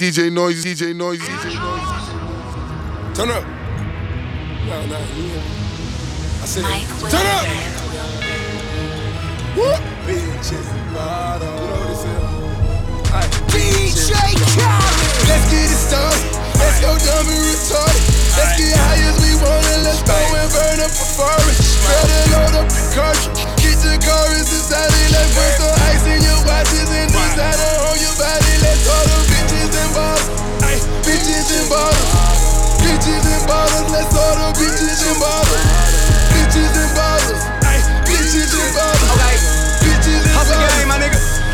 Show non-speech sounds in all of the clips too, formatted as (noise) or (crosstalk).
DJ Noise, DJ Noise, DJ Noise. Turn up. No, no, yeah. I said, Mike turn up. Wilson. Whoop. Bitches, bottom. You know what it said? Alright. DJ Khaled. Let's get it started. Let's go dumb and retarded. Let's get high as we want and let's go and burn up a forest. Better load up the cartridge. Get the chorus inside it. Let's put some ice in your watches and designer on your body. Let's all the bitches and bottles. Ay, Bitches and bottles. Bitches and bottles. Let's the bitches and bottles. Bitches and bottles.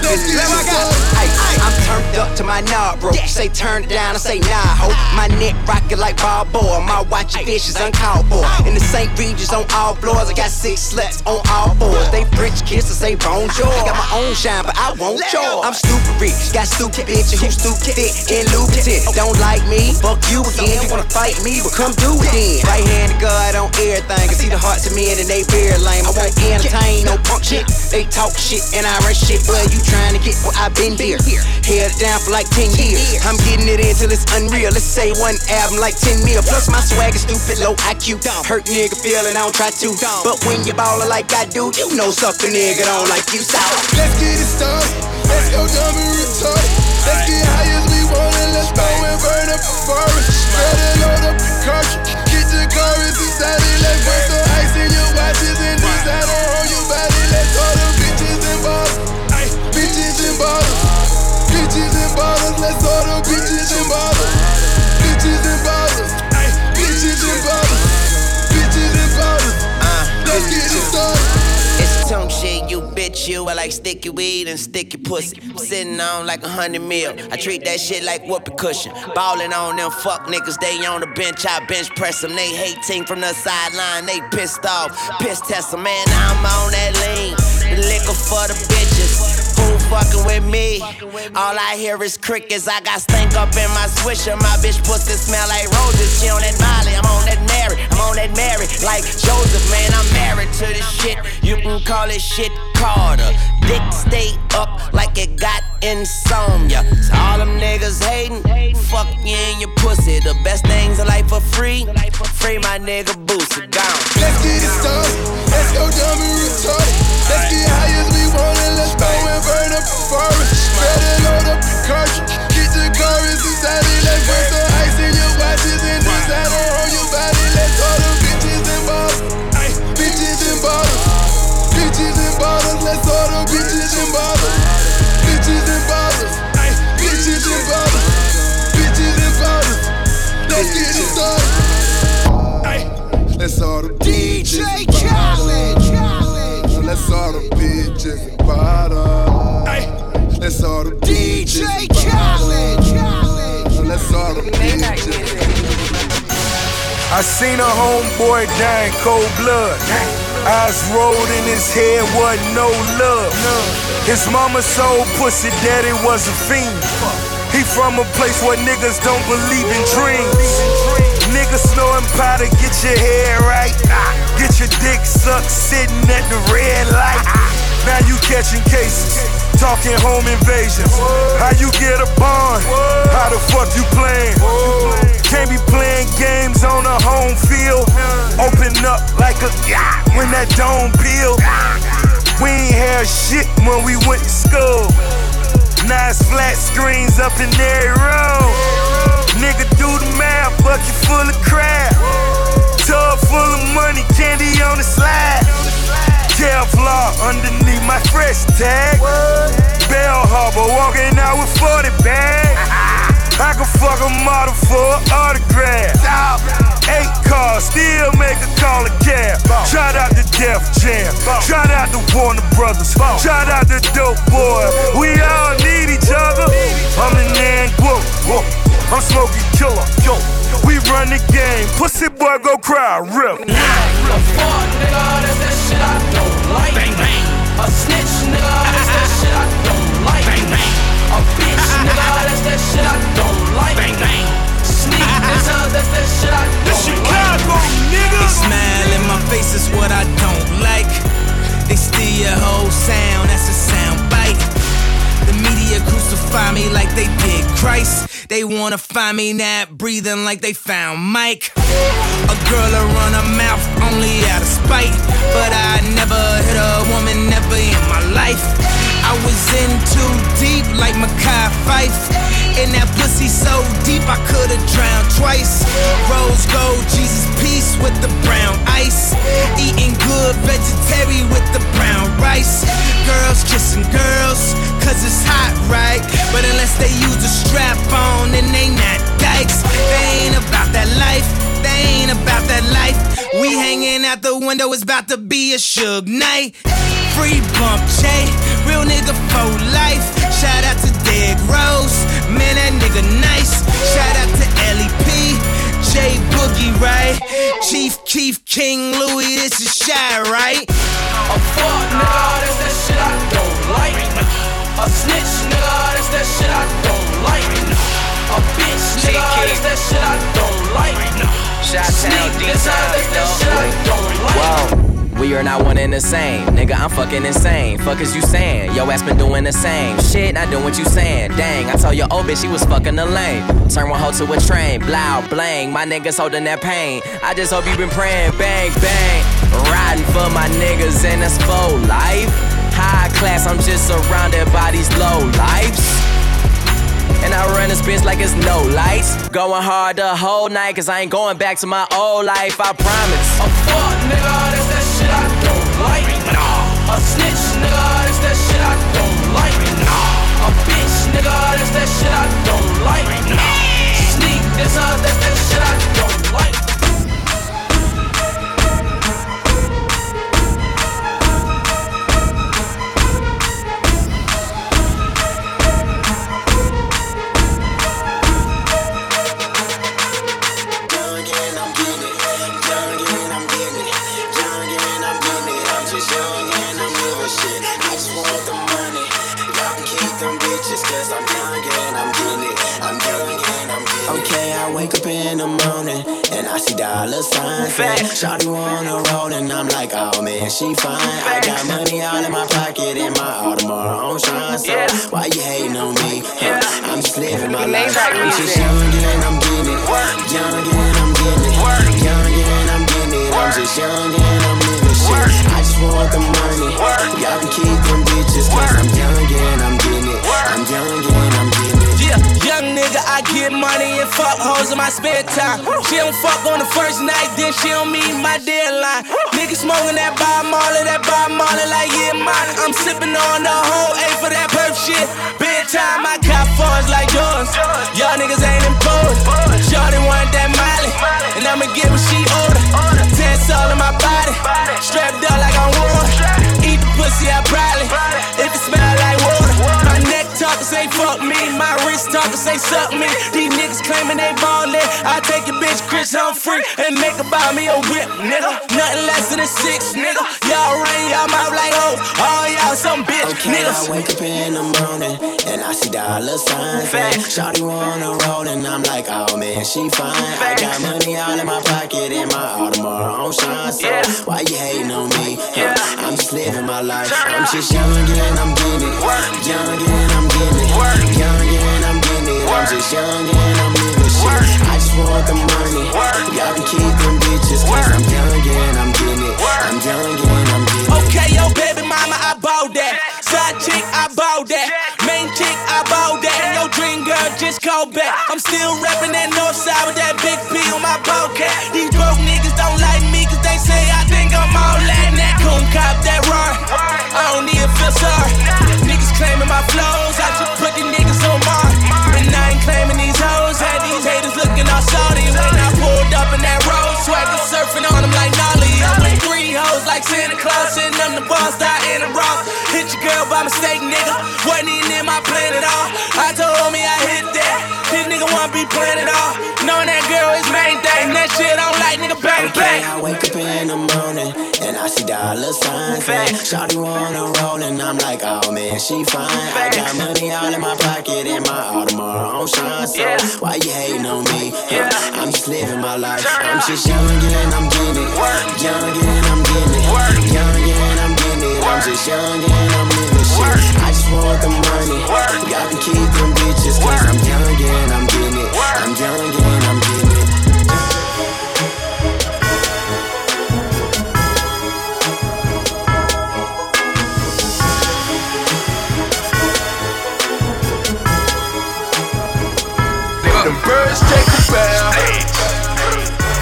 Bottles. nigga. Let's get Let my guy. started. Ay, I'm turned up to my knob, bro. Say turn it down, I say nah, ho. My neck rockin' like Balboa. My watch fish is uncalled for. In the St. Regis on all floors, I got six sluts on all fours. They French kiss and say bonjour. I got my own shine, but I won't yours. I'm stupid rich, got stupid bitches who stupid thick and lubricant. Don't like me, fuck you again. You wanna fight me, but come do it then. Right hand to God on everything. I see the hearts of men and they very lame. I won't entertain no punk shit. They talk shit and I run shit, but you trying to get what I've been here. Held down for like 10 years. I'm getting it in till it's unreal. Let's say one album like 10 mil. Plus my swag is stupid, low IQ. Hurt nigga feeling, I don't try to. But when you ballin' like I do, you know something nigga don't like you. So Let's get it started. Let's go dumb and retarded. Let's get high as we want and let's go and burn up a forest. Better load up the cartridge. You. I like sticky weed and sticky pussy. Sitting on like a hundred mil. I treat that shit like whoopee cushion. Ballin' on them fuck niggas, they on the bench. I bench press them. They hating from the sideline, they pissed off. Piss test them, man, I'm on that lean. The liquor for the bitches. Fucking with me? All I hear is crickets. I got stank up in my swisher. My bitch pussy smell like roses. She on that Molly, I'm on that Mary. I'm on that Mary. Like Joseph, man, I'm married to this shit. You can call it shit Carter. Dick stay up like it got insomnia. So all them niggas hating, fuck you and your pussy. The best things in life for free. Free my nigga Boosie, gone. Let's get it started. Let's go dumb and retarded. Let's get high as we want and let's go and burn up the forest. Better load up the cartridge. Get the chorus inside it. Let's put some ice in your watches and designer on your bottles. Let's all the bitches and bottles. Bitches and bottles. Bitches and bottles. Bitches and bottles. Let's get it started. Let's all the DJ bitches Khaled. Let's all the bitches and bottles. Let's all the DJ bitches Khaled. Let's all the bitches. I seen a homeboy die in cold blood. Eyes rolled in his head, wasn't no love. His mama sold pussy, daddy was a fiend. He from a place where niggas don't believe in dreams. Niggas snorting powder, get your hair right. Get your dick sucked sitting at the red light. Now you catching cases, talking home invasions. How you get a bond? How the fuck you playing? Can't be playing games on a home field. Open up like a when that dome peel. We ain't had shit when we went to school. Nice flat screens up in every room. Nigga do the math, bucket full of crap. Tub full of money, candy on the slide. Kevlar underneath my fresh tag. Bal Harbour walking out with 40 bags. I can fuck a model for an autograph. Eight cars, still make a call a cab. Shout out to Def Jam. Shout out to Warner Brothers. Shout out to Dope Boy. We all need each other. I'm the Nan Whoa. I'm Smokey Killer. We run the game. Pussy boy go cry. Rip. A fuck nigga, wanna find me not breathing like they found Mike. A girl to run her mouth only out of spite. But I never hit a woman, never in my life. I was in too deep like Makai Fife. And that pussy so deep I could've drowned twice. Rose gold, Jesus piece with the brown ice. Eating good vegetarian with the brown rice. Girls kissing girls, cause it's hot, right? But unless they use a strap on, then they not dykes. They ain't about that life. They ain't about that life. We hanging out the window, it's about to be a Suge Knight. Free Bump J, real nigga for life. Shout out to Derrick Rose, man, that nigga nice. Shout out to LEP, J Boogie, right? Chief Keef King Louie, this is Chiraq? A fuck nigga, that's that shit I don't like. A snitch nigga, that's that shit I don't like. A bitch nigga, that's that shit I don't like. Sneak nigga, that's that shit I don't like. Whoa. We are not one and the same. Nigga, I'm fucking insane. Fuck is you saying? Yo ass been doing the same. Shit, not doing what you saying. Dang, I told your old bitch she was fucking the lane. Turn one hoe to a train. Blow, blang. My niggas holding that pain. I just hope you been praying. Bang, bang. Riding for my niggas and that's full life. High class, I'm just surrounded by these low lives. And I run this bitch like it's no lights. Going hard the whole night, cause I ain't going back to my old life, I promise. A fuck nigga, A snitch dollar signs. Shawty wanna roll and I'm like, oh man, she fine. I got money all in my pocket and my Audemars on shine. So why you hating on me? Huh, I'm just living my life. I'm just young and I'm getting it. Young and I'm getting it. Young and I'm getting it. I'm just young and I'm living shit. I just want the money. Y'all can keep them bitches cause I'm young and I'm getting it. I'm young and I'm getting it. Yeah, young nigga, I get money and fuck hoes in my spare time. She don't fuck on the first night, then she don't meet my deadline. Nigga smoking that Bob Marley, that Bob Marley like yeah, mine. I'm sipping on the whole A for that perp shit. Bedtime, I my wrist talking say me. These niggas claiming they ballin'. I take your bitch Chris Humphrey and make her buy me a whip, nigga. Nothing less than a six, nigga. Y'all run y'all mouth like hoes. All y'all some bitch Okay, niggas. I wake up in the morning and I see dollar signs. Shawty wanna roll and I'm like, oh man, she fine. I got money all in my pocket and my Audemars on shine. So why you hating on me? Huh, I'm just living my life. I'm just young and I'm getting it. Young and I'm getting it. Young and I'm getting it. I'm just young and I'm living shit. I just want the money. Y'all can keep them bitches cause I'm young and I'm getting it. I'm young and I'm getting it. Okay, yo, baby mama, I bought that. Side chick, I bought that. Called back. I'm still rapping that north side with that big P on my ballcat. These broke niggas don't like me cause they say I think I'm all that. That coon cop, that roar. I don't even feel sorry. Niggas claiming my flows. I just put these niggas on Mars. And I ain't claiming these hoes. Had these haters looking all salty. When I pulled up in that road, swaggin' surfing on them like Nolly. I'm with three hoes like Santa Claus, sitting them the boss out in the Ross. Hit your girl by mistake, nigga. Wasn't even in my plan at all. I told wanna playing it all. Knowing that girl is main thing. That shit I don't like, nigga, bang, Okay, bang. I wake up in the morning and I see dollar signs. Shawty wanna roll and I'm like, oh man, she fine. I got money all in my pocket and my Audemars on shine. So why you hating on me? Huh, I'm just living my life. I'm just young and I'm getting it. Young and I'm getting it. Young and I'm getting it. I'm just young and I'm living shit. I just want the money. Y'all can keep them bitches cause I'm young and I'm I'm down again, I'm getting. The birds take a bow,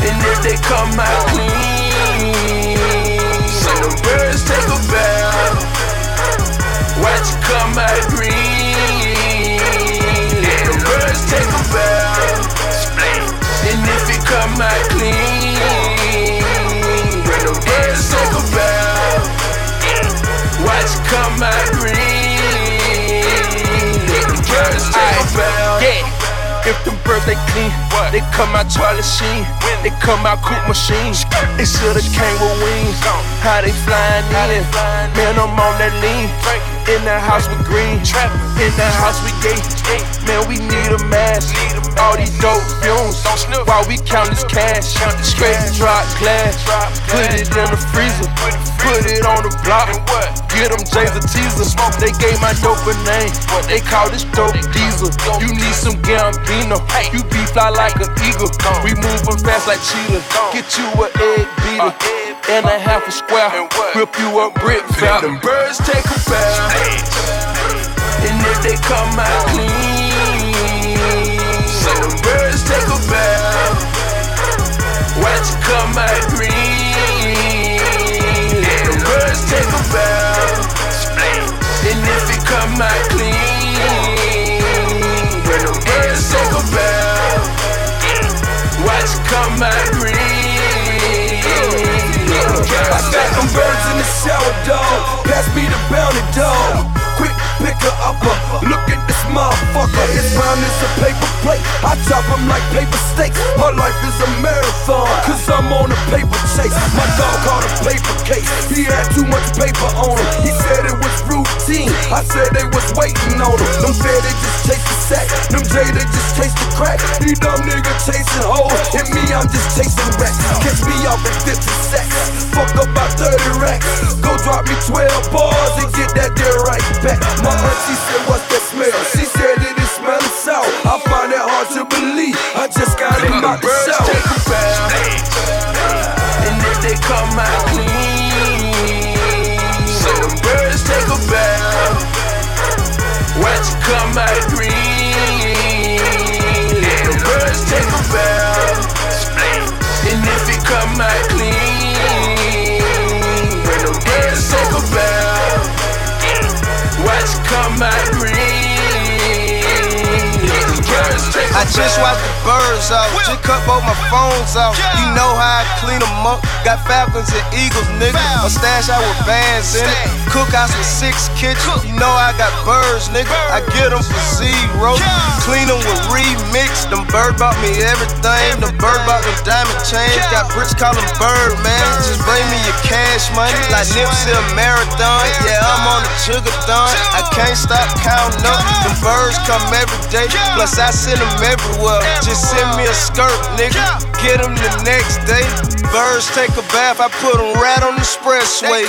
and if they come out clean, so the birds take a bow. Watch you come out green. Yeah, the birds take a. And if it come out clean, let them birds take a bath. Watch it come out green. Let them birds take a bath. If them birds they clean, they come out Charlie Sheen, they come out coupe machines. They shoulda came with wings. How they flying in? Man, I'm on that lean. In the house with green, in the house with gay. Man, we need a mask. All these dope fumes while we count this cash. Straight drop glass, put it in the freezer, put it on the block. Get them J's a teaser. They gave my dope a name. They call this dope diesel. You need some Gambino. You be fly like an eagle. We moving fast like cheetah. Get you a egg beater and a half a square. Rip you a brick Let fat. them birds take a bath. And if they come out clean, let them birds take a bath. Watch it come out green. Them birds take a bath. And if it come out clean, let them birds take a bath. Watch it come out green. Got them birds in the shower, dog. Pass me the bounty, dog. Pick her upper. Uh. Look at this motherfucker. His round is a paper plate. I chop him like paper steaks. My life is a marathon, cause I'm on a paper chase. My dog called a paper case. He had too much paper on him. He said it was routine. I said they was waiting on him. Them fair, they just chase the sack. Them J, they just chase the crack. These dumb niggas chasing hoes. And me, I'm just chasing racks. Catch me off at 50 sacks. Fuck up about 30 racks. Go drop me 12 bars and get that there right back. My auntie said, What's that smell? She said it is smelling sour. I find it hard to believe. I just got out them the shower. take a bath. And if they come out clean, let them birds take a bath. Watch it come out green. Just watched the birds out, just cut both my phones out. You know how I clean them up. Got falcons and eagles, nigga. A stash out with bands in it. Cookhouse with six kitchens. You know I got birds, nigga. I get them for zero. Clean them with remix. Them bird bought me everything. Them bird bought them diamond chains. Got bricks call them bird, man. Just bring me your cash money. Like Nipsey a marathon. Yeah, I'm on the sugar thon. I can't stop counting up. Them birds come every day. Plus I send them everywhere. Just send me a skirt, nigga. Get them the next day. Birds take a bath. I put them right on the expressway.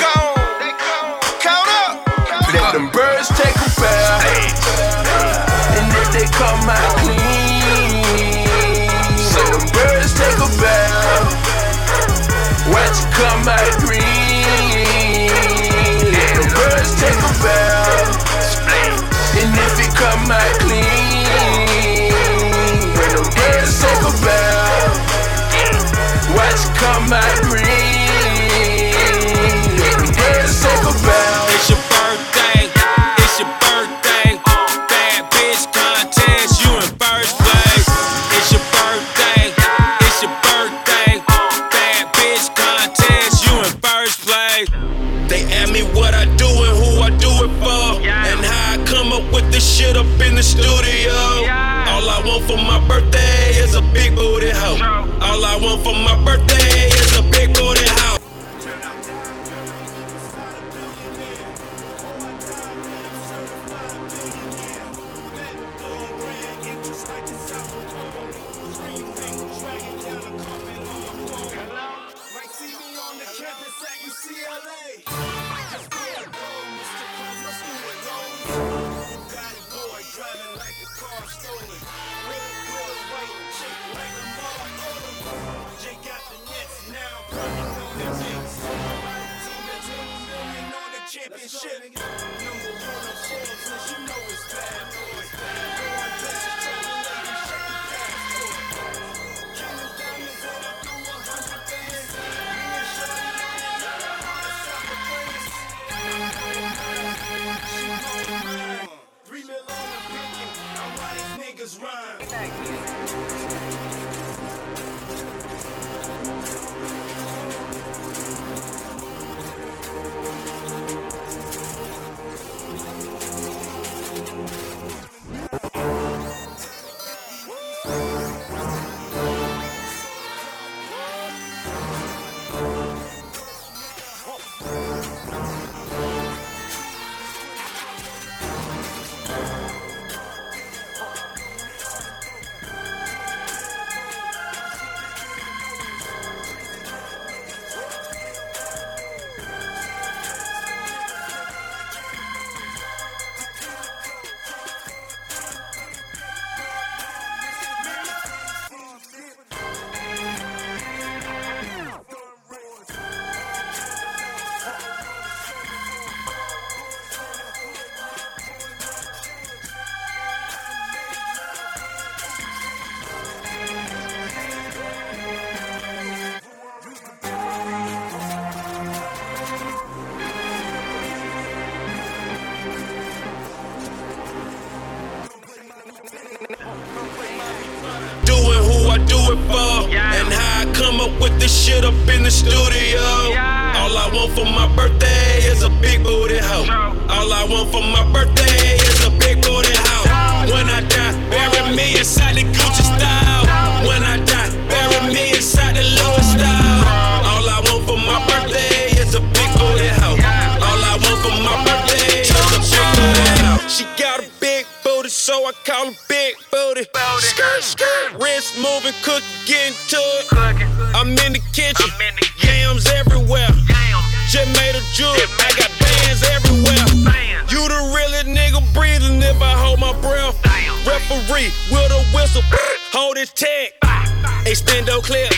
Count up. Let them birds take a bath. And if they come out clean, let them birds take a bath. Watch it come out green. Let them birds take a bath. And if it come out clean, Watch it come out green. Let them birds take a bath. It's your birthday, it's your birthday. Bad bitch contest, you in first place. It's your birthday, it's your birthday. Bad bitch contest, you in first place. They ask me what I do and who I do it for, and how I come up with this shit up in the studio. All I want for my birthday is a big booty hoe. All I want for my birthday shit up in the studio. All I want for my birthday is a big booty hoe. All I want for my birthday is a big booty hoe. When I die, bury me inside the Gucci style. When I die, bury me inside the Louis style. All I want for my birthday is a big booty hoe. All I want for my birthday is a big booty hoe. She got a big booty, so I call her big booty. Skirt, skirt, wrist moving, cook, getting to it. Referee with a whistle, hold his tag. Extendo clip,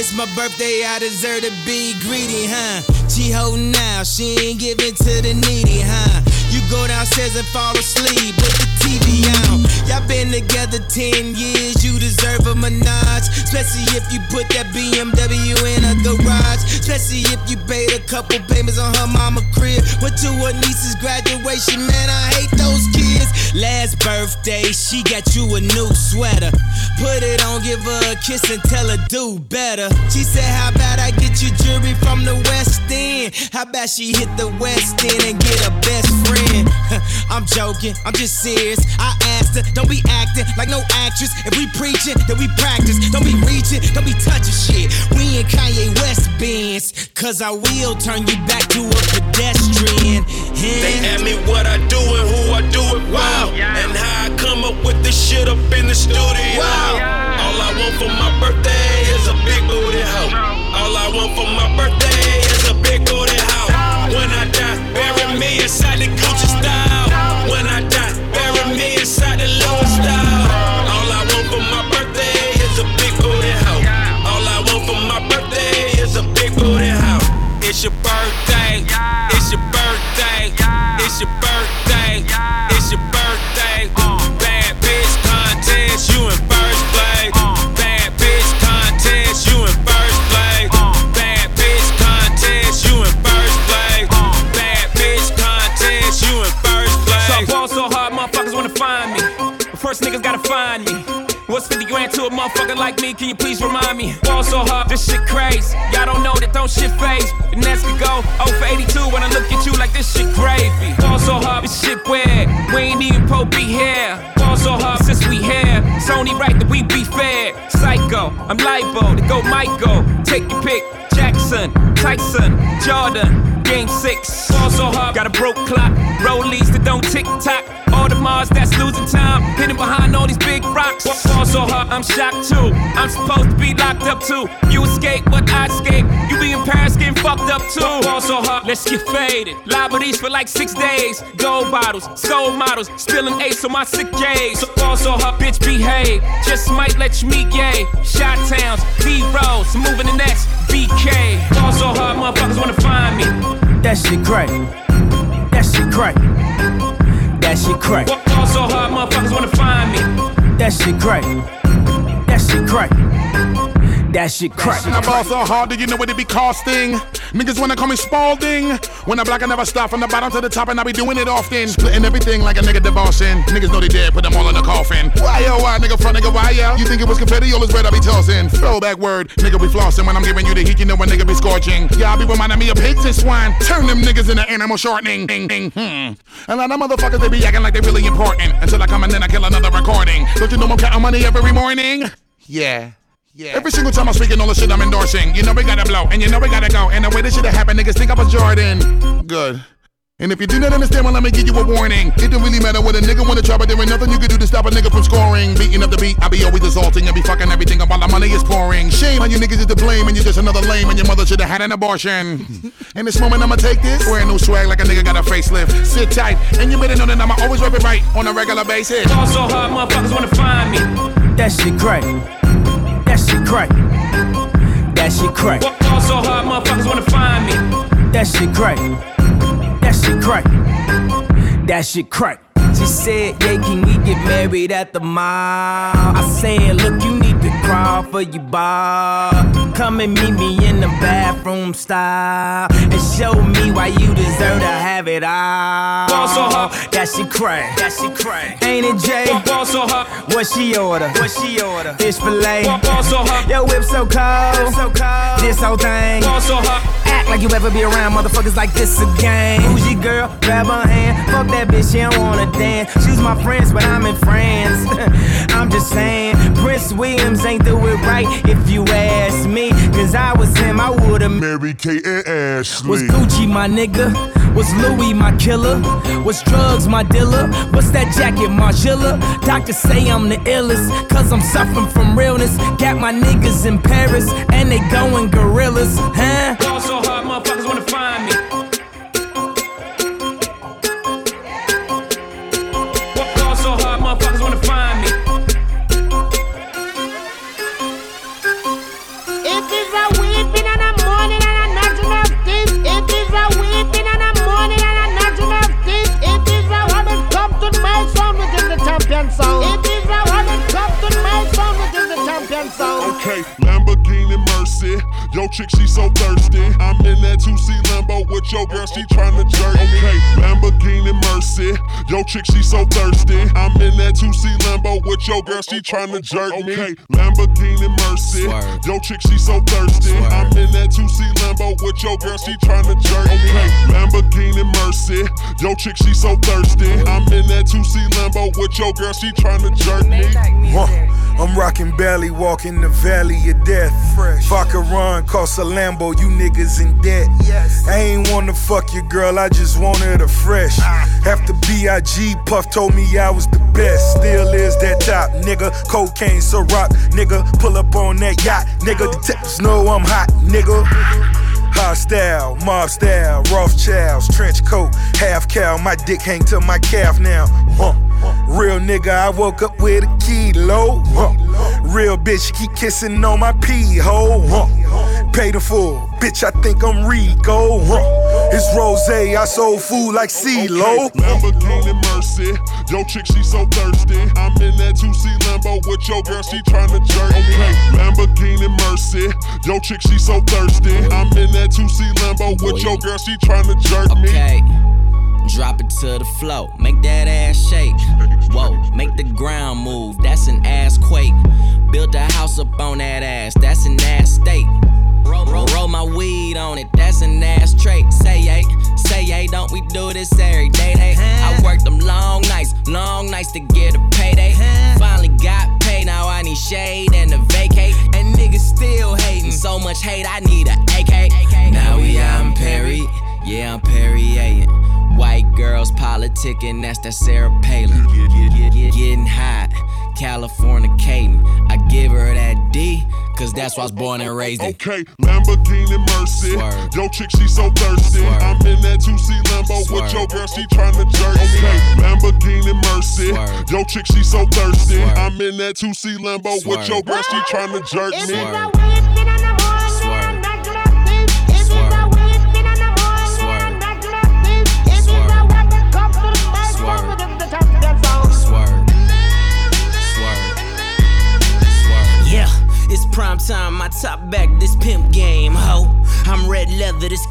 It's my birthday, I deserve to be greedy, huh? She holding out, she ain't giving to the needy, huh? You go downstairs and fall asleep with the TV on. Y'all been together 10 years, you deserve a menage. Especially if you put that BMW in a garage. Especially if you paid a couple payments on her mama crib. Went to her niece's graduation, man, I hate those kids. Last birthday, she got you a new sweater. Put it on, give her a kiss and tell her do better. She said, How about I get you jewelry from the West End? How about she hit the West End and get a best friend? (laughs) I'm joking, I'm just serious. I asked her, don't be acting like no actress. If we preaching, then we practice. Don't be reaching, don't be touching shit. We in Kanye West bands, cause I will turn you back to a pedestrian. They ask me what I do and who I do it wow. And how I come up with this shit up in the studio. All I want for my birthday is a big booty hoe. All I want for my birthday Can you please remind me? Ball so hard, this shit crazy. Y'all don't know that don't shit phase. And Nets could go 0 for 82 when I look at you like this shit gravy. Ball so hard, this shit weird. We ain't even Pope be here. Ball so hard since we here. It's only right that we be fair. Psycho, I'm libo to go Michael. Take your pick. Jackson, Tyson, Jordan, Game 6. Ball so hard, got a broke clock. Rollies that don't tick tock. Audemars that's losing time. Hidden behind all these big rocks. So hard, I'm shocked too. I'm supposed to be locked up too. You escape, but I escape. You be in Paris getting fucked up too. Ball so hard, let's get faded. Liberties for like six days. Gold bottles, skull models. Spilling ace on my sick days. So hard, bitch, behave. Just might let you meet gay. Shot towns, B rolls, moving the next BK. Ball so hard, motherfuckers wanna find me. That shit crack. That shit crack. That shit crack. Ball so hard, motherfuckers wanna find me. That shit crack. That shit crack. That shit crack. I ball so hard that you know what it be costing. Niggas wanna call me Spalding. When I block, I never stop from the bottom to the top, and I be doing it often. Splitting everything like a nigga divorcing. Niggas know they dead, put them all in the coffin. Why yo, why nigga front nigga, why yo? You think it was confetti, all this bread I be tossing. Throwback word, nigga be flossing. When I'm giving you the heat, you know when nigga be scorching. I be reminding me of pigs and swine. Turn them niggas into animal shortening. Ding, ding, hmm. And lot of motherfuckers, they be acting like they really important. Until I come and then I kill another recording. Don't you know I'm counting money every morning? Yeah. Yeah. Every single time I'm speaking all the shit I'm endorsing. You know we gotta blow, and you know we gotta go. And the way this shit happened, niggas think I was Jordan. Good. And if you do not understand, well, let me give you a warning. It don't really matter what a nigga wanna try, but there ain't nothing you can do to stop a nigga from scoring. Beating up the beat, I be always assaulting and be fucking everything up while the money is pouring. Shame how you niggas is to blame, and you're just another lame, and your mother should have had an abortion. (laughs) In this moment, I'ma take this. Wearing new swag like a nigga got a facelift. Sit tight, and you better know that I'ma always rep it right on a regular basis. Fall so hard, motherfuckers wanna find me. That shit crack. That shit crack. That shit crack. Fall so hard, motherfuckers wanna find me. That shit crack. That shit crack. That shit crack. She said, yeah, can we get married at the mall? I said, look, you crawl for your bar. Come and meet me in the bathroom style and show me why you deserve to have it all. Fall so hard. That shit crack. That shit crack. Ain't it, Jay? Fall so hard. What she order? What she order? Fish fillet. Fall so hard. Yo, whip so cold. So cold. This whole thing. Fall so hard. Act like you ever be around motherfuckers like this again. Who's your girl? Grab her hand. Fuck that bitch, she don't wanna dance. She's my friends, but I'm in France. (laughs) I'm just saying, Prince Williams ain't do it right if you ask me. Cause I was him, I would've married Kate and Ashley. Was Gucci my nigga? Was Louis my killer? Was drugs my dealer? What's that jacket, Margiela? Doctors say I'm the illest, cause I'm suffering from realness. Got my niggas in Paris, and they going gorillas, huh? Fall so hard, motherfuckers wanna find me. Okay, Lamborghini. Yo, chick, she so thirsty. I'm in that 2C Lambo with your girl, she tryna jerk me. Okay, Lamborghini Mercy. Yo, chick, she so thirsty. I'm in that 2C Lambo with your girl, she tryna jerk me. Okay, Lamborghini Mercy. Yo, chick, she so thirsty. I'm in that 2C Lambo with your girl, she tryna jerk me. Okay, Lamborghini Mercy. Yo, chick, she so thirsty. I'm in that 2C Lambo with your girl, she tryna jerk me. Huh. I'm rocking belly, walking the valley of death. Fresh. Vodka run, cost a Lambo, you niggas in debt. I ain't wanna fuck your girl, I just wanted her fresh. Ah. After B.I.G. Puff told me I was the best. Still is that top, nigga. Cocaine, so rock, nigga. Pull up on that yacht, nigga. Detectives know I'm hot, nigga. Hostile, mob style, Rothschilds, trench coat, half cow. My dick hang to my calf now. Huh. Real nigga, I woke up with a kilo. Huh. Real bitch, keep kissing on my pee hole. Huh. Pay the full, bitch. I think I'm Rico. Huh. It's rose, I sold food like CeeLo. Lamborghini Mercy. Yo, chick, she so thirsty. I'm in that 2C Lambo with your girl, she tryna jerk me. Okay, Lamborghini Mercy. Yo, chick, she so thirsty. I'm in that 2C Lambo with your girl, she tryna jerk me. Okay. Drop it to the floor, make that ass shake. Whoa, make the ground move, that's an ass quake. Built a house up on that ass, that's an ass state. Roll, roll, roll my weed on it, that's an ass trait. Say yay, say yay, don't we do this every day? Day. I worked them long nights, long nights to get a payday. Finally got paid, now I need shade and a vacate. And niggas still hating, mm. so much hate, I need a AK. Now we out in Perry, yeah, I'm Perrier. White girls politicking, that's that Sarah Palin. Getting hot, California Caden. I give her that D, cause that's why I was born and raised in. Okay, Lamborghini Mercy. Yo, chick, she so thirsty. I'm in that 2C Lambo with your girl, she tryna jerk me. Okay, Lamborghini Mercy. Yo, chick, she so thirsty. I'm in that 2C Lambo with your girl, she tryna jerk It is me.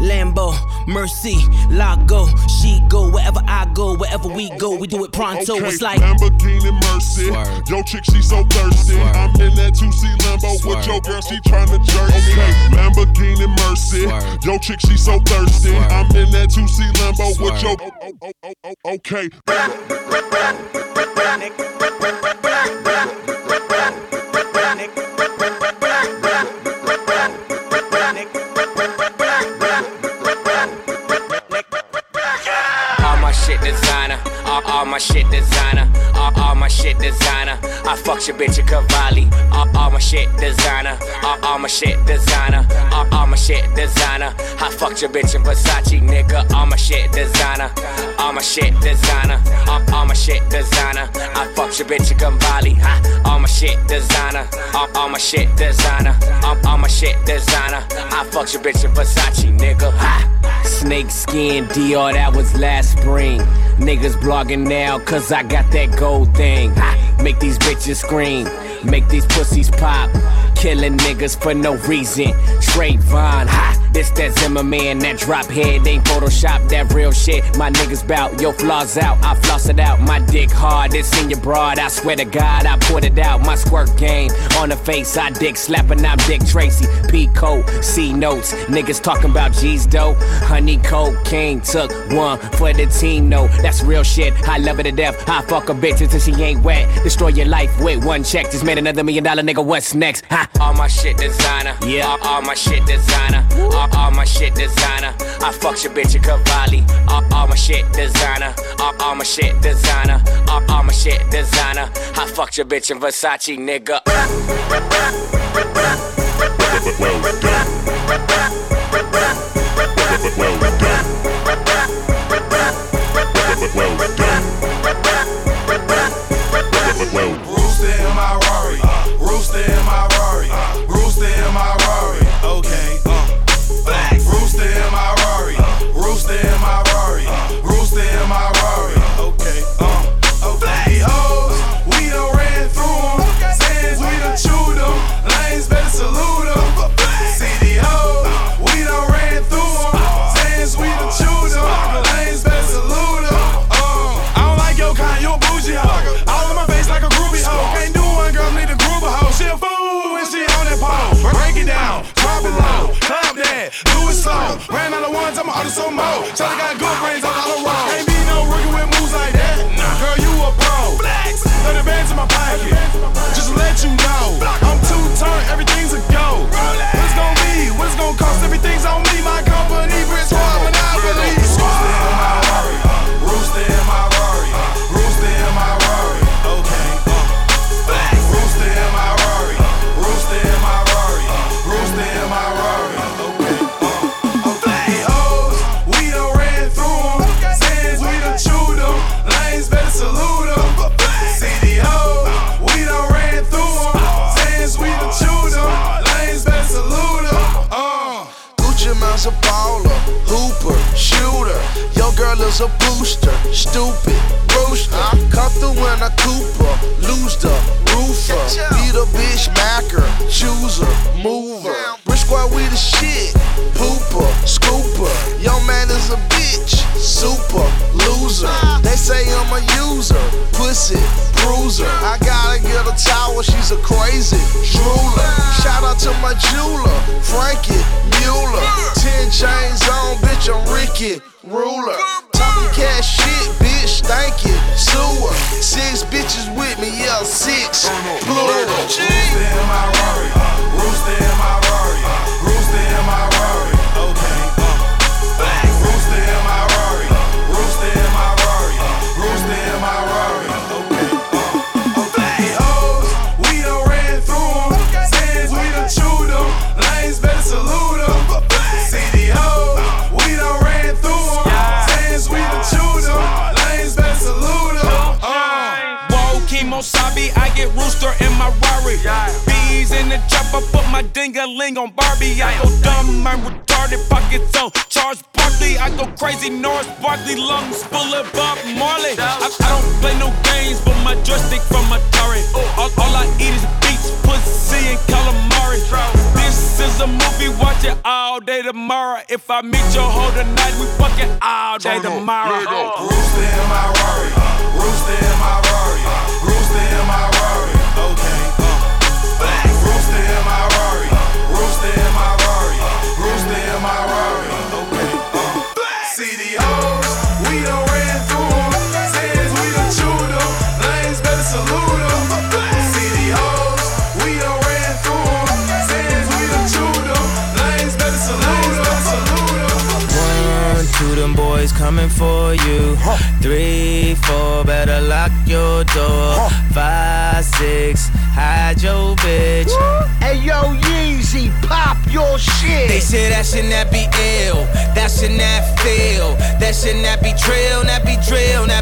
Lambo, Mercy, Lago, she go wherever I go, wherever we go, we do it pronto. Okay, It's like Lamborghini Mercy. Yo, chick, she so thirsty. I'm in that 2C Lambo with your girl, she tryna jerk me. Okay, Lamborghini Mercy. Yo, chick, she so thirsty. I'm in that 2C Lambo with your. oh, oh, oh, oh, oh Okay. All all, my shit designer, all, all my shit designer. I fuck your bitch a Cavalli, all, all my shit designer, all, all my shit designer, all, all my shit designer. I fuck your bitch in Versace, nigga. All my shit designer, all my shit designer, all, all my shit designer. I fuck your bitch a Cavalli. All my shit designer, all, all my shit designer, all, all my shit designer. I fuck your bitch in Versace, nigga. Ha. Snake skin Dior, that was last spring. Niggas blogging now, cause I got that gold thing. Make these bitches scream, make these pussies pop. Killing niggas for no reason. Straight Vaughn, ha, this that Zimmerman, that drop head ain't Photoshop, that real shit. My niggas bout, yo flaws out, I floss it out. My dick hard, it's in your broad, I swear to God, I put it out. My squirt game on the face, I dick slapping, I'm Dick Tracy. P coat, C notes, niggas talking about G's dough. Honey cocaine took one for the team, no, that's real shit. I love it to death. I fuck a bitch until she ain't wet. Destroy your life with one check. Just made another million dollar nigga. What's next? Ha. All my shit designer. Yeah. All, all my shit designer. All, all my shit designer. I fuck your bitch a Cavalli. All, all my shit designer. All, all my shit designer. All, all my shit designer. I fuck your bitch in Versace, nigga. Rooster in my Rari. Rooster in my ding-a-ling on Barbie. I go dumb, I'm retarded, pockets on Charles Barkley. I go crazy, Norris Barkley, lungs full of Bob Marley. I, I don't play no games, but my joystick from Atari. All, all I eat is beats, pussy, and calamari. This is a movie, watch it all all day tomorrow. If I meet your hoe tonight, we fucking all day tomorrow. Rooster in my Rari. Rooster in my Rari. Rooster in my Rari. Okay. Uh. Rooster in my Rari. Rooster in my Rari. Rooster in my Rari. Okay. Uh. CDOs, we done ran through 'em. Sands, we done chewed 'em. Lanes, better salute 'em. CDOs, we done ran through 'em. Sands, we done chewed 'em. Lanes, better salute 'em. Salute 'em. One, two, them boys coming for you. Three, four, better lock your door. Five, six, hide your bitch. They say that should not be ill, that should not feel, that should not be trill, not be drill, not.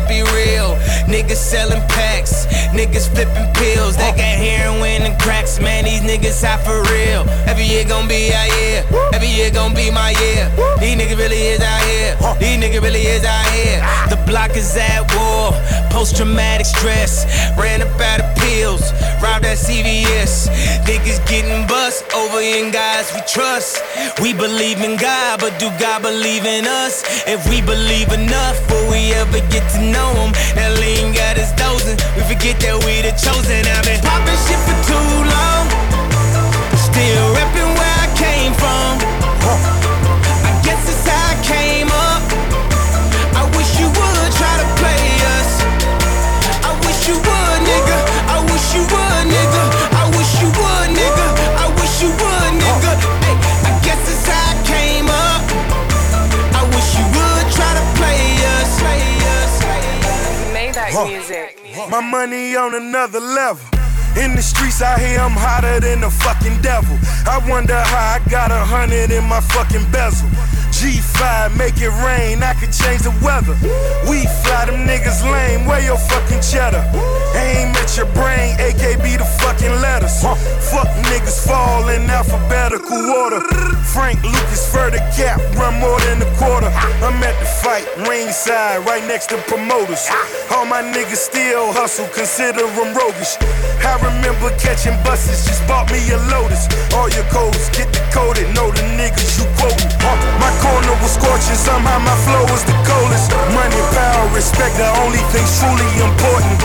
Niggas selling packs, niggas flipping pills, they got heroin and cracks, man, these niggas hot for real. Every year gon' be our year, every year gon' be my year. These niggas really is out here, these niggas really is out here. The block is at war, post traumatic stress, ran up out of pills, robbed at CVS. Niggas getting bust over in guys we trust. We believe in God, but do God believe in us? If we believe enough, will we ever get to know Him? That lean got us dozing. We forget that we the chosen. I've been popping shit for too long. Still repping where I came from. Maybach music. My money on another level. In the streets out here, I'm hotter than the fucking devil. I wonder how I got a hundred in my fucking bezel. G5, make it rain, I could change the weather. We fly them niggas lame, where your fucking cheddar? Aim at your brain, AKB the fucking letters. Fuck niggas fall in alphabetical order. Frank Lucas for the cap, run more than a quarter. I'm at the fight, ringside, right next to promoters. All my niggas still hustle, consider them roguish. I remember catching buses, just bought me a Lotus. All your codes get decoded, know the niggas you quoting. My corner was scorching, somehow my flow was the coldest. Money, power, respect, the only things truly important.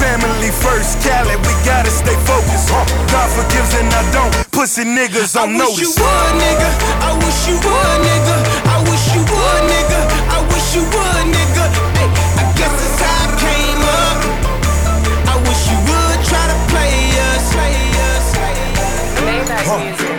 Family first, Cali, we gotta stay focused. God forgives and I don't. Pussy niggas on I wish notice. you would, nigga. I wish you would, nigga. I wish you would, nigga. I wish you would, nigga. Hey, I guess it's how I came up. I wish you would try to play us. Play us. Maybach music.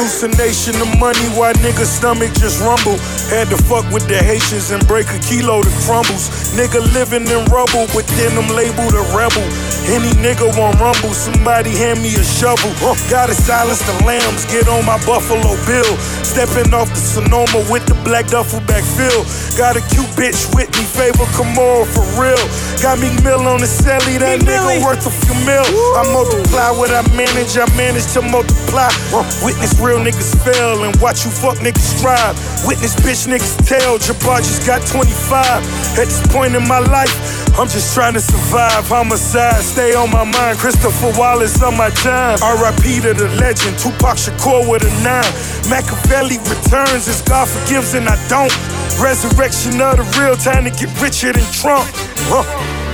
Hallucination of money, why nigga stomach just rumble. Had to fuck with the Haitians and break a kilo to crumbles. Nigga living in rubble, but then I'm labeled a rebel. Any nigga want rumble, somebody hand me a shovel. Gotta silence the lambs, get on my Buffalo Bill. Stepping off the Sonoma with the black duffel bag fill. Got a cute bitch with me, favor Camaro for real. Got me mill on the celly, that nigga worth a few mil. I multiply what I manage, I manage to multiply. Witness real niggas fail and watch you fuck niggas strive. Witness bitch niggas tell, Jabbar just got 25. At this point in my life, I'm just trying to survive. Homicide, stay on my mind. Christopher Wallace on my time. RIP to the legend, Tupac Shakur with a nine. Machiavelli returns as God forgives and I don't. Resurrection of the real time to get richer than Trump. Huh.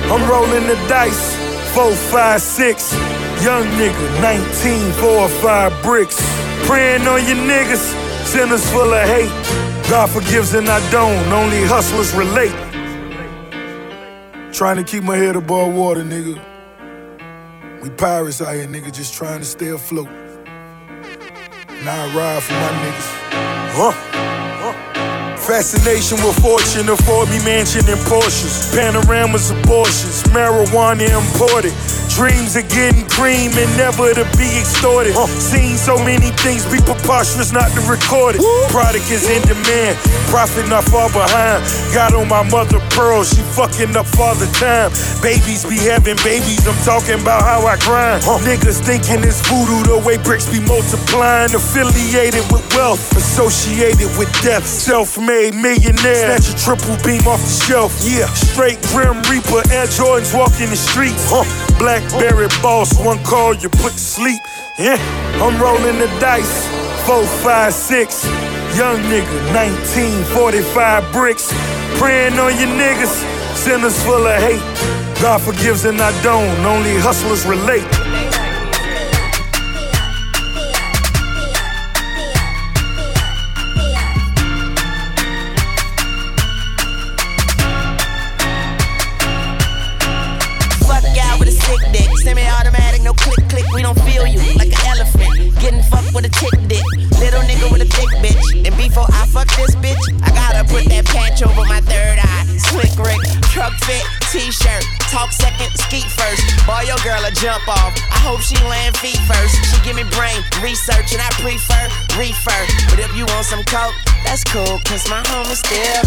I'm rolling the dice. Four, five, six. Young nigga, 19, four or five bricks. Praying on your niggas, sinners full of hate. God forgives and I don't, only hustlers relate. Trying to keep my head above water, nigga. We pirates out here, nigga, just trying to stay afloat. Now I ride for my niggas. Huh? Fascination with fortune, afford me mansion and Porsches. Panoramas, of abortions, marijuana imported. Dreams of getting cream and never to be extorted. Seen so many things be preposterous not to record it. Product is in demand, profit not far behind. Got on my mother pearl, she fucking up all the time. Babies be having babies, I'm talking about how I grind. Niggas thinking it's voodoo the way bricks be multiplying. Affiliated with wealth, associated with death. Self made made millionaire. Snatch a triple beam off the shelf. Yeah, straight Grim Reaper, Air Jordans walking the streets. Huh. Blackberry boss, one call you put to sleep. Yeah, I'm rolling the dice. Four, five, six. Young nigga, 1945 bricks. Praying on you niggas, sinners full of hate. God forgives and I don't, only hustlers relate. Click click. We don't feel you like an elephant. Getting fucked with a chick dick. Little nigga with a thick bitch. And before I fuck this bitch, I gotta put that patch over my third eye. Slick Rick, truck fit, t-shirt. Talk second, skeet first. Boy, your girl a jump off. I hope she land feet first. She give me brain research and I prefer reefer. But if you want some coke, that's cool, cause my home is still.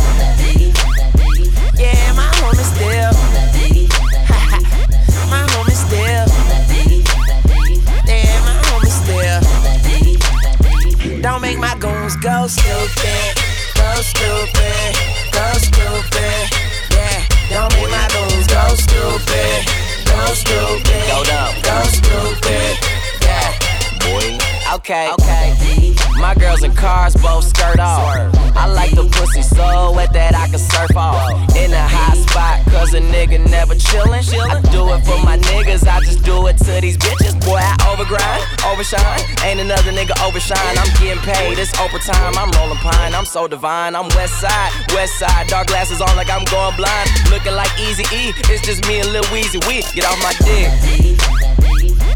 Yeah, my home is still. (laughs) my home is still. Don't make my goons go stupid. Go stupid. Go stupid. Yeah, don't make my goons go stupid. Go stupid. Go stupid. Yeah, boy. Okay. Okay. My girls in cars both skirt off. I like the pussy so wet that I can surf off. In a hot spot, cause a nigga never chillin'. I do it for my niggas, I just do it to these bitches. Boy, I overgrind, overshine. Ain't another nigga overshine. I'm getting paid, it's overtime. I'm rolling pine, I'm so divine. I'm west side, west side. Dark glasses on like I'm going blind. Looking like Easy E, it's just me and Lil Weezy. We get off my dick.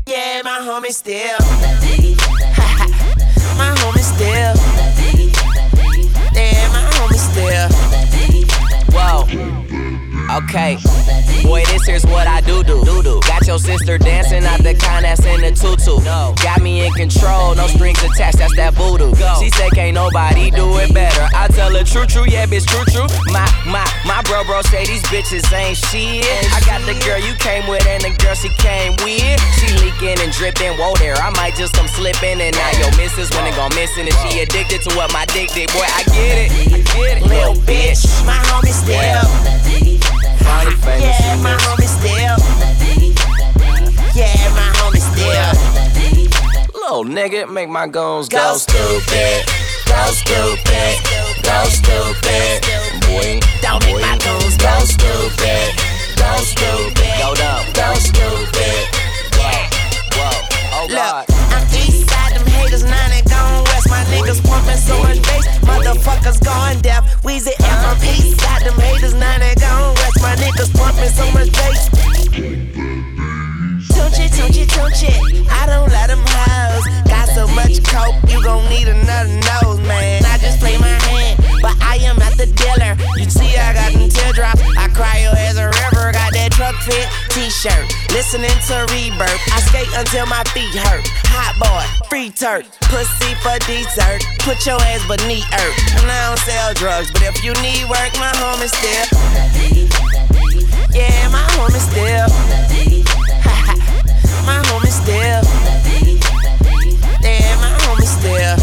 Yeah, my homie still. (laughs) my homie still. Yeah, my homie still. Whoa. Okay. Boy, this here's what I do do. Got your sister dancing out the kind that's in the tutu. Got me in control, no strings attached, that's that voodoo. She say can't nobody do it better. I tell her true, true, yeah, bitch, true, true. My, my, my bro, bro say these bitches ain't shit. I got the girl you came with and the girl she came with. She leaking and dripping, whoa there. I might just come slipping and now your missus when it gon' missing and she addicted to what my dick did. Boy, I get it, I get it. Little bitch, my homie still. Yeah, my homie still. Yeah, my homie still. Little nigga, make my goons go, Go stupid. Go stupid. Go stupid. Boy, don't make my goons go stupid. Go stupid. Go dumb. Go stupid. Yeah. Whoa. Oh God. Look, gone. My niggas pumping so much bass, motherfuckers going deaf. Weezy and from east side, them haters, now they gone west. My niggas pumping so much bass. Tunechi, tunechi, tunechi. I don't let them hoes. Got so much coke, you gon' need another nose, man. I just play my hand, but I am not the dealer. You see, I got them teardrops. I cry your as a river. Got that truck fit t-shirt. Listening to rebirth. I skate until my feet hurt. Hot boy, free turk. Pussy for dessert. Put your ass beneath earth. And I don't sell drugs, but if you need work, my home is still. Yeah, my home is still. My home is still. My home is still.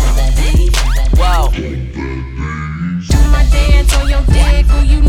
Whoa. Do my dance on your dick, ooh, you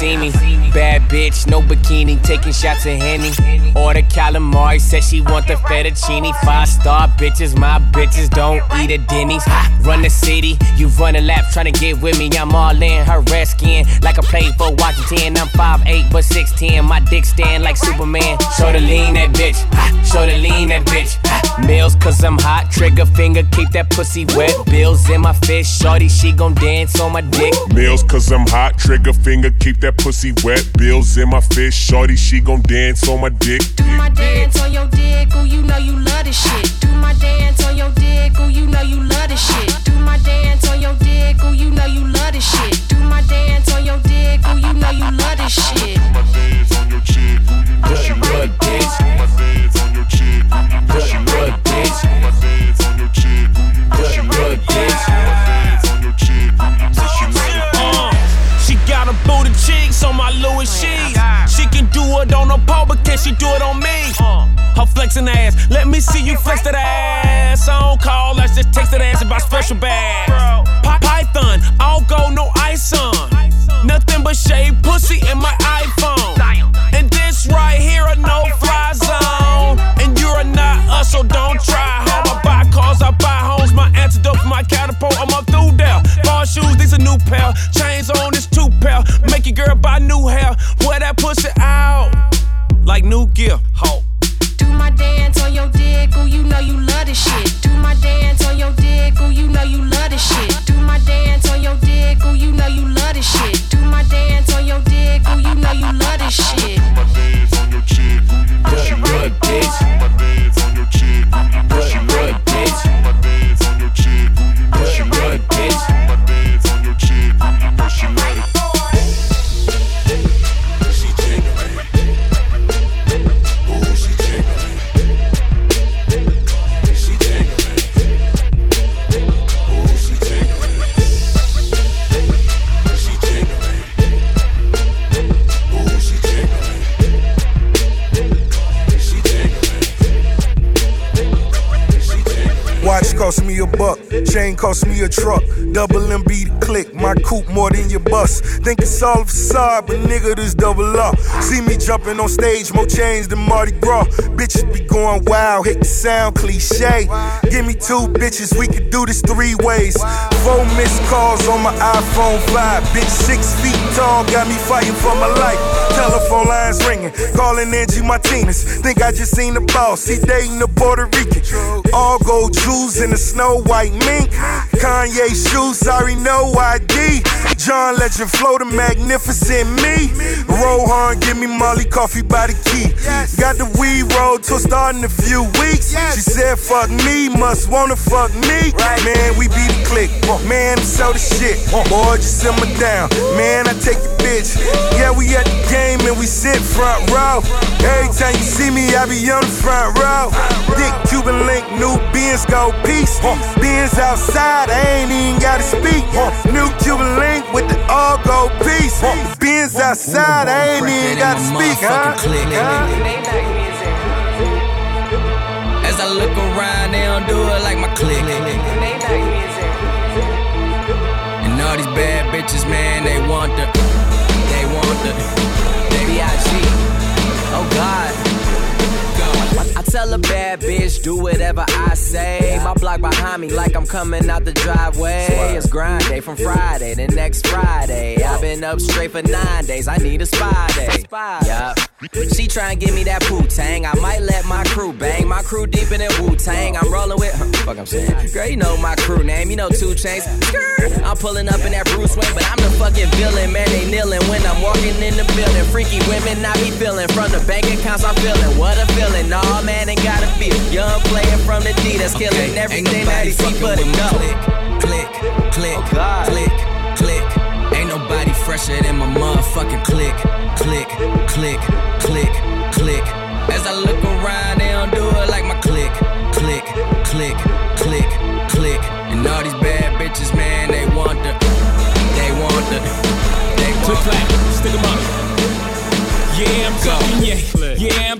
see me. Bad bitch, no bikini, taking shots of Henny. Order calamari, said she want the fettuccine. Five star bitches, my bitches don't eat at Denny's. Run the city, you run a lap trying to get with me. I'm all in her red skin, like I played for Washington. I'm 5'8 but 6'10, my dick stand like Superman. Show the lean that bitch, show the lean that bitch. Meals cause I'm hot, trigger finger, keep that pussy wet. Bills in my fist, shorty, she gon' dance on my dick. Meals cause I'm hot, trigger finger, keep that pussy wet. Bills in my fist, shorty, she gon' dance on my dick. Do my dance on your dick, ooh, you know you love this shit. Do my dance on your dick, ooh, you know you love this shit. Do my dance on your dick, ooh, you know you love this shit. Do my dance on your dick, ooh, you know you love this shit. Do My dance on your chick, ooh, She can do it on a pole, but can she do it on me? Her flexing ass, let me see you flex that ass. I don't call, I just text that ass about special bags. Jumping on stage, more chains than Mardi Gras. Bitches be going wild, hit the sound cliche. Give me two bitches, we could do this three ways. Four missed calls on my iPhone 5. Bitch, six feet tall, got me fighting for my life. Telephone lines ringing, calling Angie Martinez. Think I just seen the boss, he dating a Puerto Rican. All gold jewels in a snow white mink. Kanye shoes, sorry, no ID. John Legend flow the magnificent me. Rohan, give me Molly coffee by the key. Got the weed roll till start in a few weeks. She said, fuck me, must wanna fuck me. Man, we be the click. Man, I'm so the shit. Boy, just simmer down. Man, I take your bitch. Yeah, we at the game and we sit front row. Every time you see me, I be on the front row. Dick Cuban link, new beans go peace. Beans outside, I ain't even gotta speak. New Cuban link with the all go peace. Beans outside, I ain't even gotta speak, huh? As I look around, they don't do it like my clique. And all these bad bitches, man, they want the, they want the, they B.I.G. Oh God. I tell a bad bitch, do whatever I say. My block behind me, like I'm coming out the driveway. It's grind day from Friday to next Friday. I've been up straight for nine days. I need a spy day. Yup. She try and give me that poo tang. I might let my crew bang. My crew deep in Wu Tang. I'm rolling with. Huh, fuck, I'm saying. Girl, you know my crew name. You know two chains. I'm pulling up in that Bruce Wayne, but I'm the fucking villain. Man, they kneeling when I'm walking in the building. Freaky women I be feeling from the bank accounts. I'm feeling what a feeling. Nah, man, ain't gotta feel. Young player from the D that's killing everything that he see for the go. click, click, oh, click, click. Ain't nobody fresher than my motherfucking click, click, click, click, click. As I look around, they don't do it like my click, click, click, click, click. And all these bad bitches, man, they want the, they want the, they want Click clack, stick 'em up. Yeah, I'm talking yeah. Yeah, I'm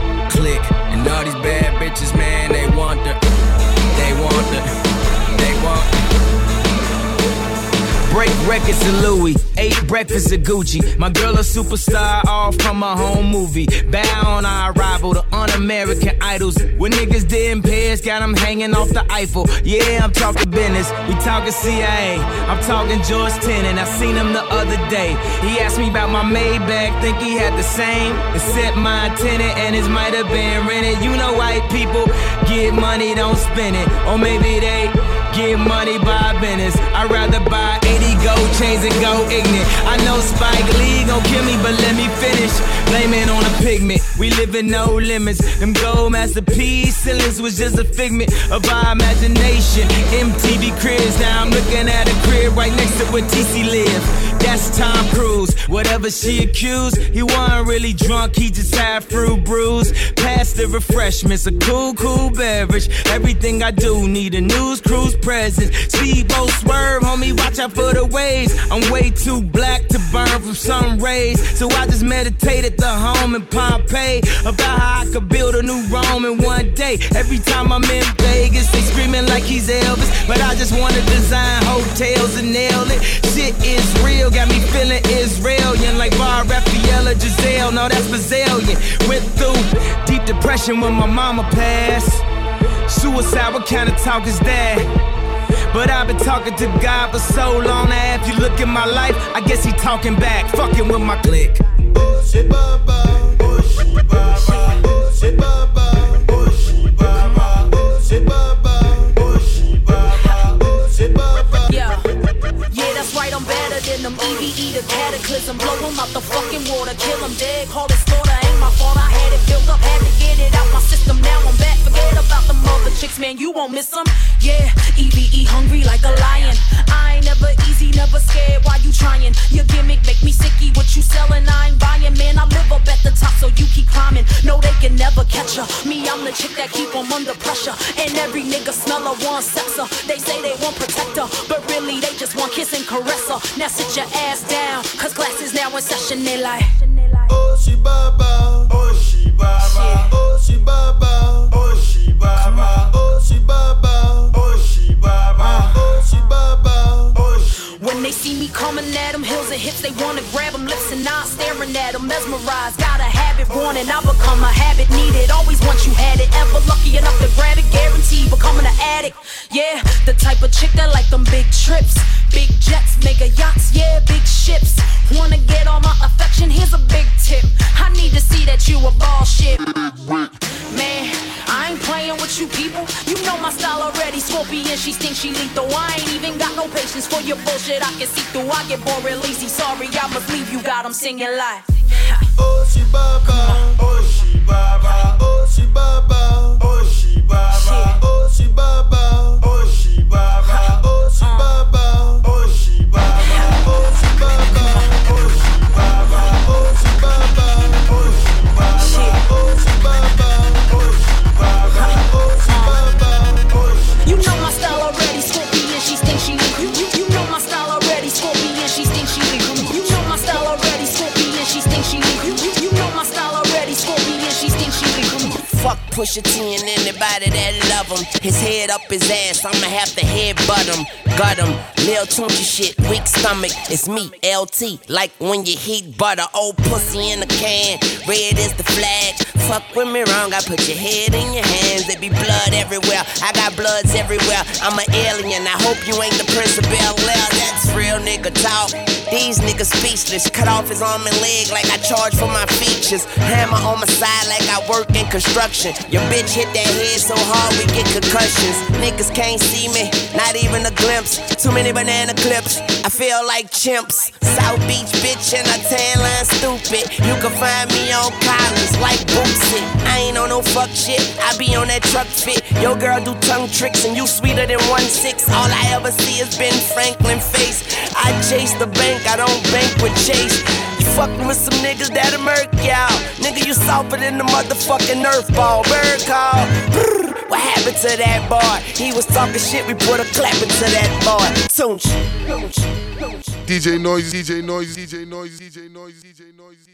click. And all these bad bitches, man, they want the, they want the, they want. break records of Louis, eight breakfasts of Gucci. My girl a superstar, all from a home movie. Bow on un-American idols. When niggas didn't pay us, got them hanging off the Eiffel. Yeah, I'm talking business. We talking CIA. I'm talking George Tenet. I seen him the other day. He asked me about my Maybach, think he had the same. Except my tenant and his might have been rented. You know white people get money, don't spend it. Or maybe they get money by business. I'd rather buy 80 gold chains and go ignorant. I know Spike Lee gon' kill me, but let me finish. Blame it on a pigment. We live in no limits. Them gold masterpiece ceilings was just a figment of our imagination. MTV cribs, now I'm looking at a crib right next to where TC live. That's Tom Cruise. Whatever she accused, he wasn't really drunk, he just had fruit brews. Pass the refreshments, a cool, cool beverage. Everything I do need a news cruise presence. Speedboat swerve, homie, watch out for the waves. I'm way too black to burn from sun rays. So I just meditate at the home in Pompeii about how I could build a new Rome in one day. Every time I'm in Vegas, they screaming like he's Elvis. But I just wanna design hotels and nail it. Shit is real, got me feeling Israelian like Bar Refaeli Gisele. No, that's Brazilian. Went through deep depression when my mama passed. Suicide, what kind of talk is that? But I've been talking to God for so long now. If you look at my life, I guess he talking back, fucking with my click. Yeah, Than them. EVE the cataclysm, blow 'em out the fucking water, kill 'em dead, call it slaughter. Ain't my fault, I had it built up, had to get it out my system. Now I'm back, forget about them other chicks, man, you won't miss them. Yeah, EVE hungry like a lion. I ain't never easy, never scared. Why you trying? Your gimmick make me sicky. What you selling? I ain't buying, man. I live up at the top, so you keep climbing. No, they can never catch her. Me, I'm the chick that keep 'em under pressure. And every nigga smell her, want sex her. They say they want protect her, but really they just want kiss and caress her. Now sit your ass down, cause class is now in session. They like, Oh, she. Oh, baba. Oh, she baba. Oh, she baba. Oh, she baba. Coming at them, hills and hips, they wanna grab them, lips and eyes staring at them, mesmerized. Got a habit wanting, I become a habit needed. Always once you had it, ever lucky enough to grab it, guaranteed becoming an addict. Yeah, the type of chick that like them big trips, big jets, mega yachts, yeah, big ships. Wanna get all my affection? Here's a big tip. I need to see that you a ball shit. Man, I ain't playing with you people. You know my style already. Scorpion, she thinks she lethal. I ain't even got no patience for your bullshit. I can see through. I get bored real easy. Sorry, I must leave you. Got 'em singing live. Oh, she baba. Oh, she baba. Oh, she baba. Up his ass, I'ma have to headbutt him. Gut him. Lil Tunechi shit, weak stomach. It's me, LT. Like when you heat butter, old pussy in a can. Red is the flag. Fuck with me wrong, I put your head in your hands. There be blood everywhere. I got bloods everywhere. I'm an alien. I hope you ain't the Prince of Bel Air. That's real nigga talk. These niggas speechless. Cut off his arm and leg like I charge for my features. Hammer on my side like I work in construction. Your bitch hit that head so hard we get concussions. Niggas can't see me, not even a glimpse. Too many banana clips. I feel like chimps. South Beach bitch and a tan line stupid. You can find me on Collins like Bootsy. I ain't on no fuck shit. I be on that Trukfit. Your girl do tongue tricks and you sweeter than one six. All I ever see is Ben Franklin face. I chase the bank, I don't bank with Chase. You fucking with some niggas that'll murk y'all. Nigga, you softer than the motherfucking Earth ball. Bird call. What happened to that boy? He was talking shit, we put a clap into that boy. Noise, DJ Noise, DJ Noise, DJ Noise, DJ Noise, DJ Noise.